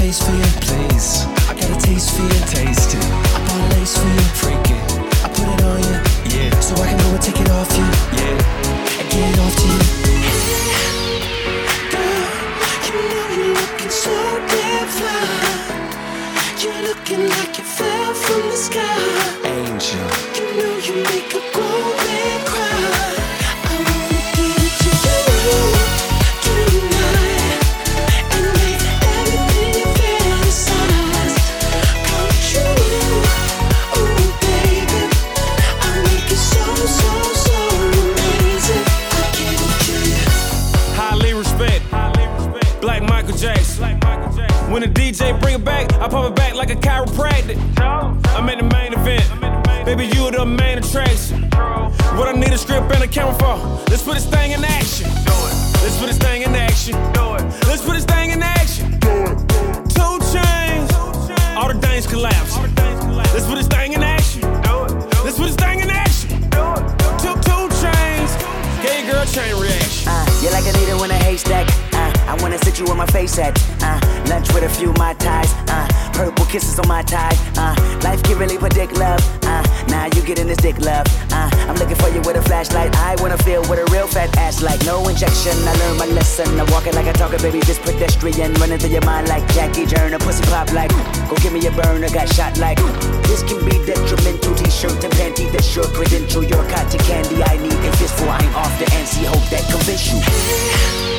for. I got a taste for your tasting. I bought lace for. I put it on you, yeah. So I can go and take it off you, yeah. Get off to you. Hey, girl, you know you're looking so divine. You're looking like you fell from the sky, angel. You know you make a I pop it back like a chiropractic. I'm in the main event. Baby, you the main attraction. What I need a script and a camera for. Let's put this thing in action. Let's put this thing in action. Let's put this thing in action. Two chains. All the things collapse. Let's put this thing in action. Let's put this thing in action. Two, two chains. Gay girl chain reaction. Uh, you're like a needle in a haystack. Uh, I wanna sit you where my face at. Uh, lunch with a few my ties. Uh, purple kisses on my tie. Uh, life can really predict love. Uh, now you getting this dick love. Uh, I'm looking for you with a flashlight. I wanna feel what a real fat ass like. No injection. I learned my lesson. I'm walking like I talk it, baby. This pedestrian running through your mind like Jackie Turner. Pussy pop like. Go give me a burner. Got shot like. This can be detrimental. T-shirt and panty. That's your credential. Your cotton candy. I need a fistful. I ain't off the NC. Hope that convince you. You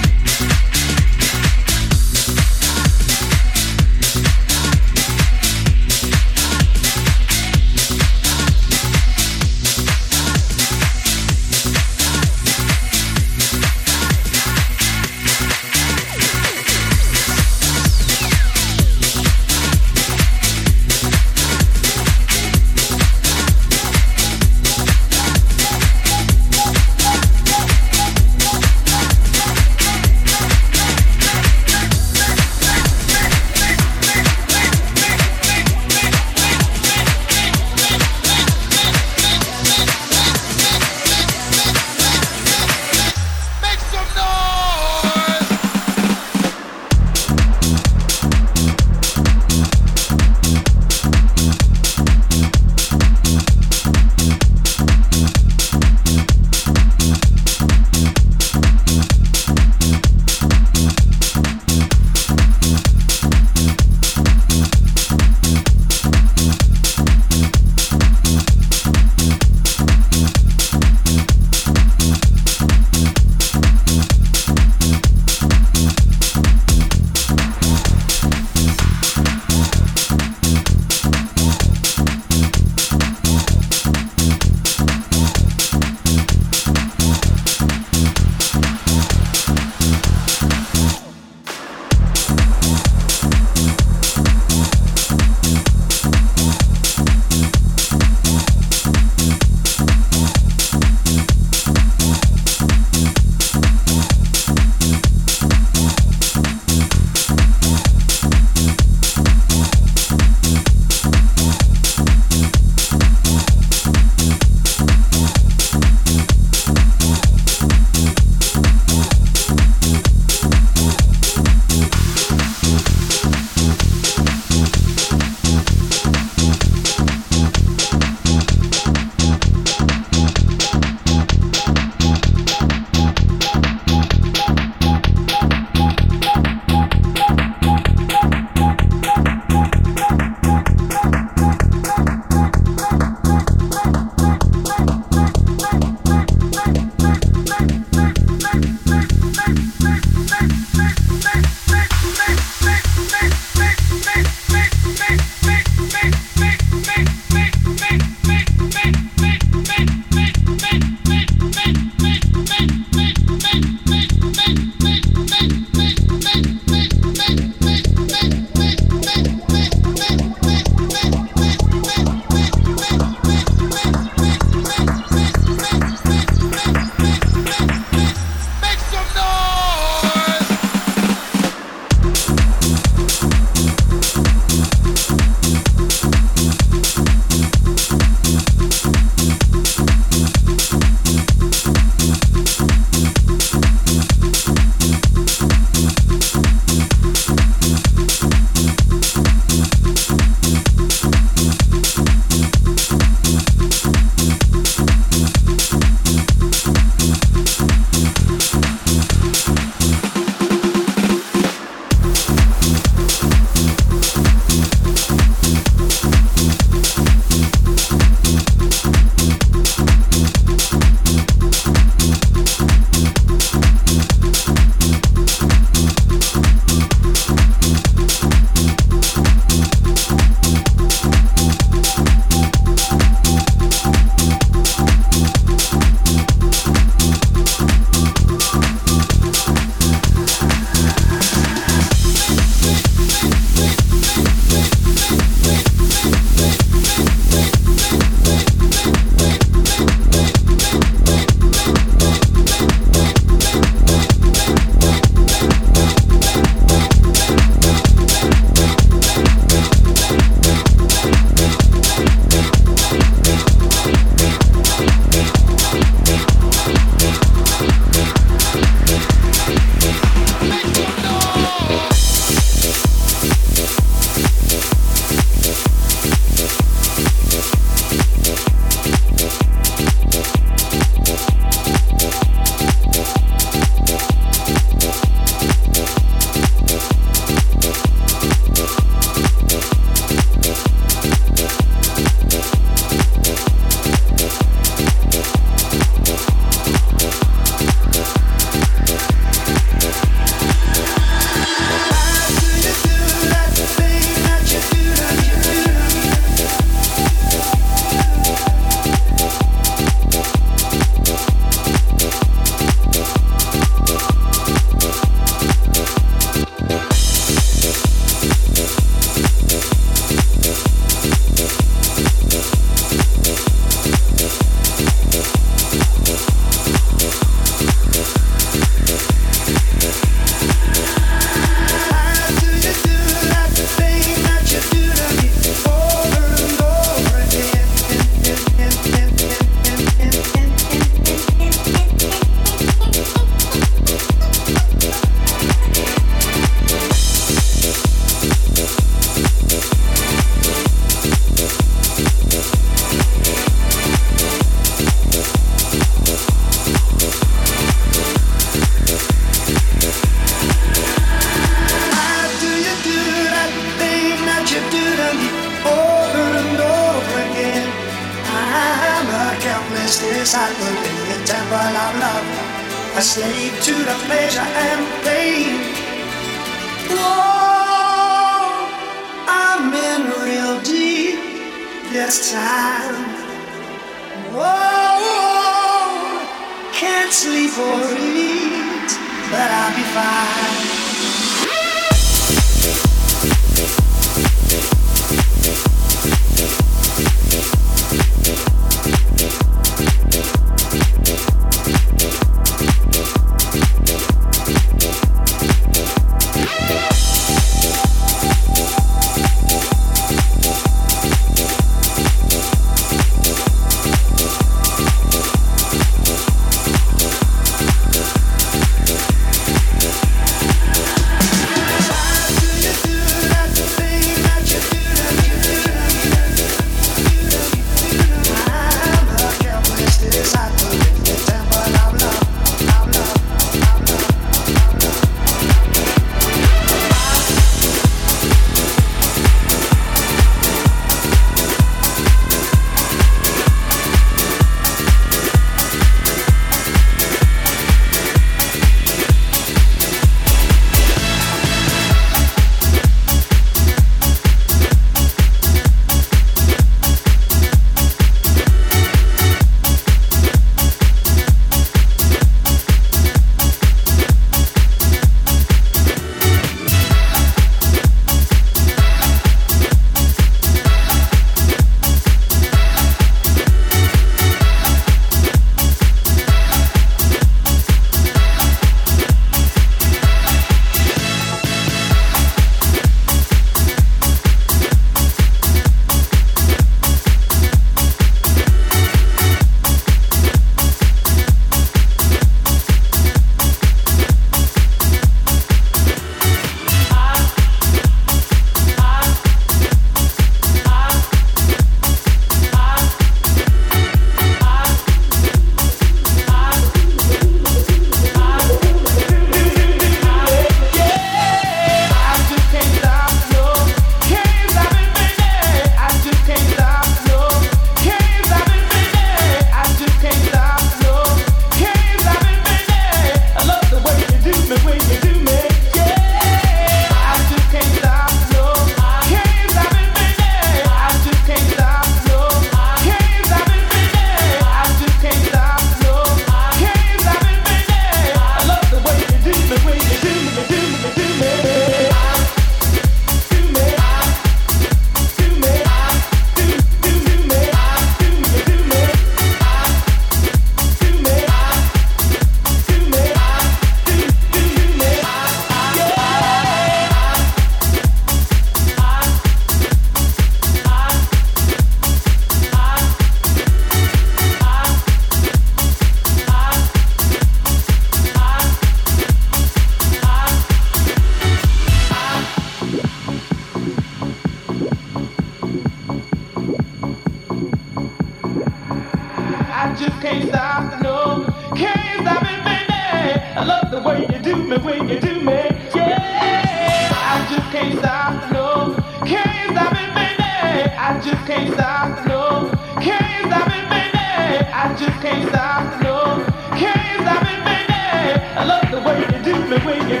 can't stop, no, can't stop it, baby. I love the way you do me, when you do me, yeah. I just can't stop, no, can't stop it, baby. I just can't stop, no, can't stop it, baby. I just can't stop, no, can't stop it, baby. I love the way you do me, when you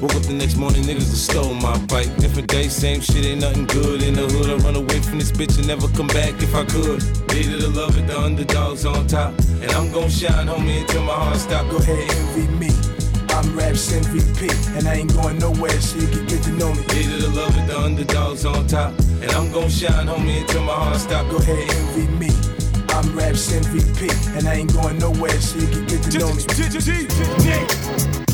Woke up the next morning, niggas have stole my bike. Different day, same shit, ain't nothing good. In the hood, I run away from this bitch and never come back if I could. Needed to love it, the underdogs on top. And I'm gon' shine, homie, until my heart stop. Go ahead, envy me. I'm Raps MVP, and I ain't going nowhere, so you can get to know me. Needed to love it, the underdogs on top. And I'm gon' shine, homie, until my heart stop. Go ahead, envy me. I'm Raps MVP, and I ain't going nowhere, so you can get to know me.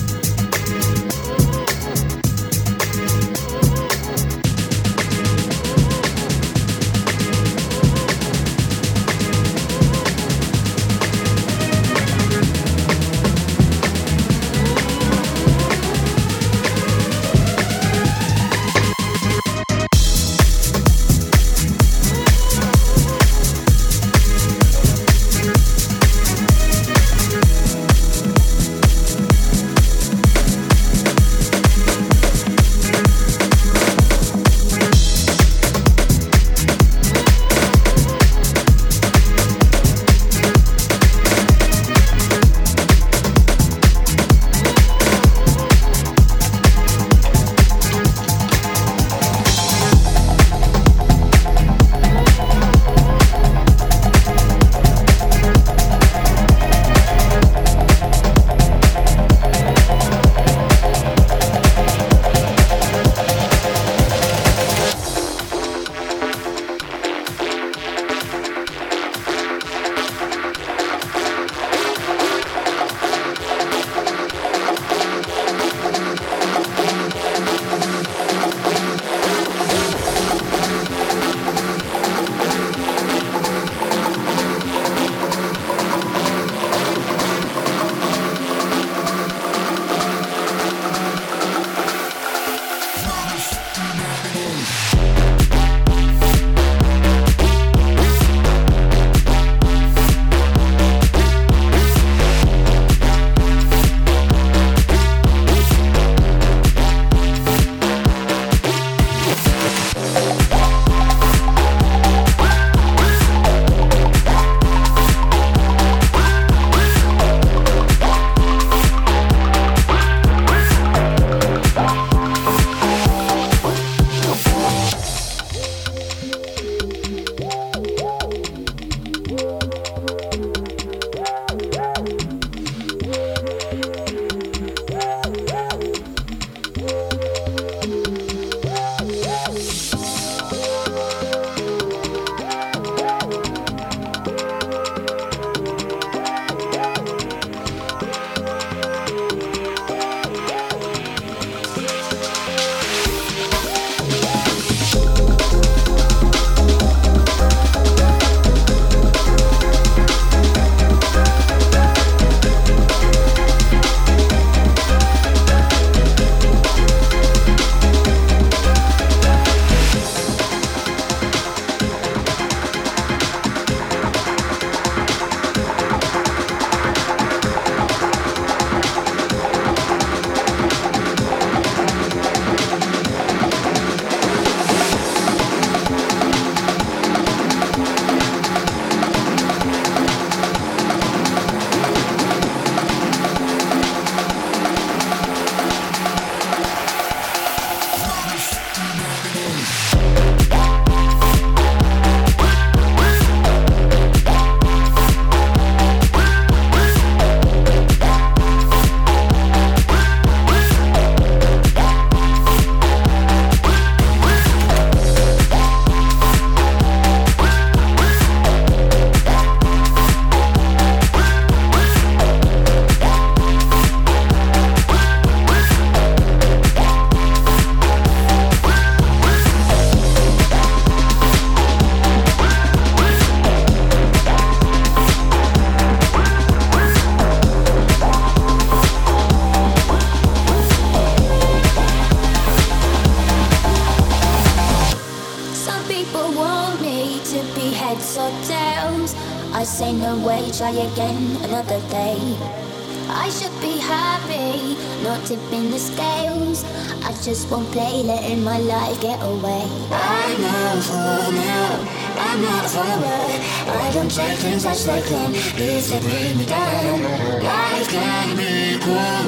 Things as they come, if they bring me down. Life can be cool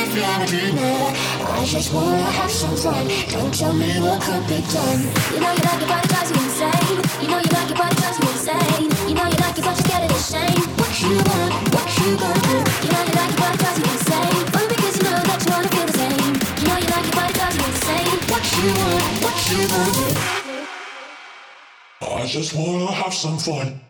if you're a dreamer. I just wanna have some fun. Don't tell me what could be done. You know you like it, but it drives you insane. You know you like it, but it drives you insane. You know you like it, but you're scared of the shame. What you want, what you gonna do? You know you like it, but it drives you insane. Only because you know that you wanna feel the same. You know you like it, but it drives you insane. What you want, what you gonna do? I just wanna have some fun.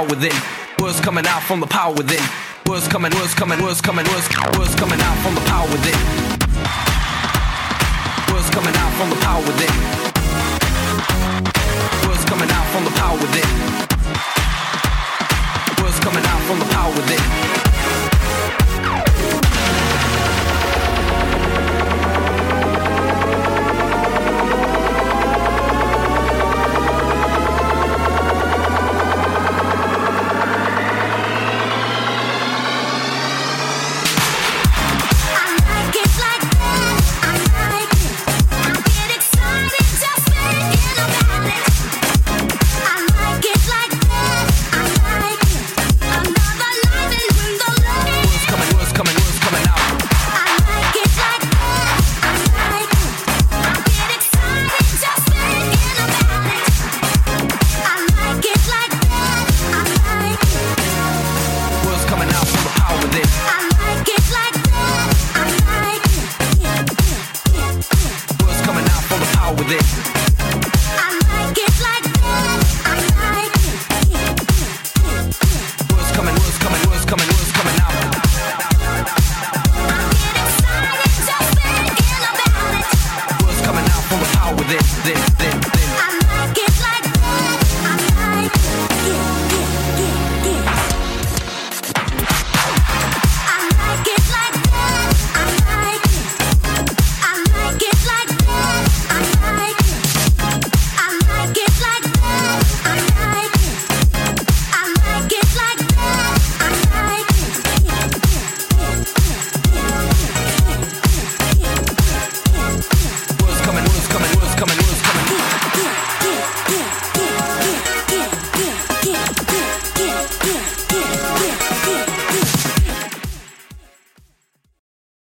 power within. Words coming out from the power within. Words coming, words coming, words coming, words, words coming out from the power within. Words coming out from the power within. Words coming out.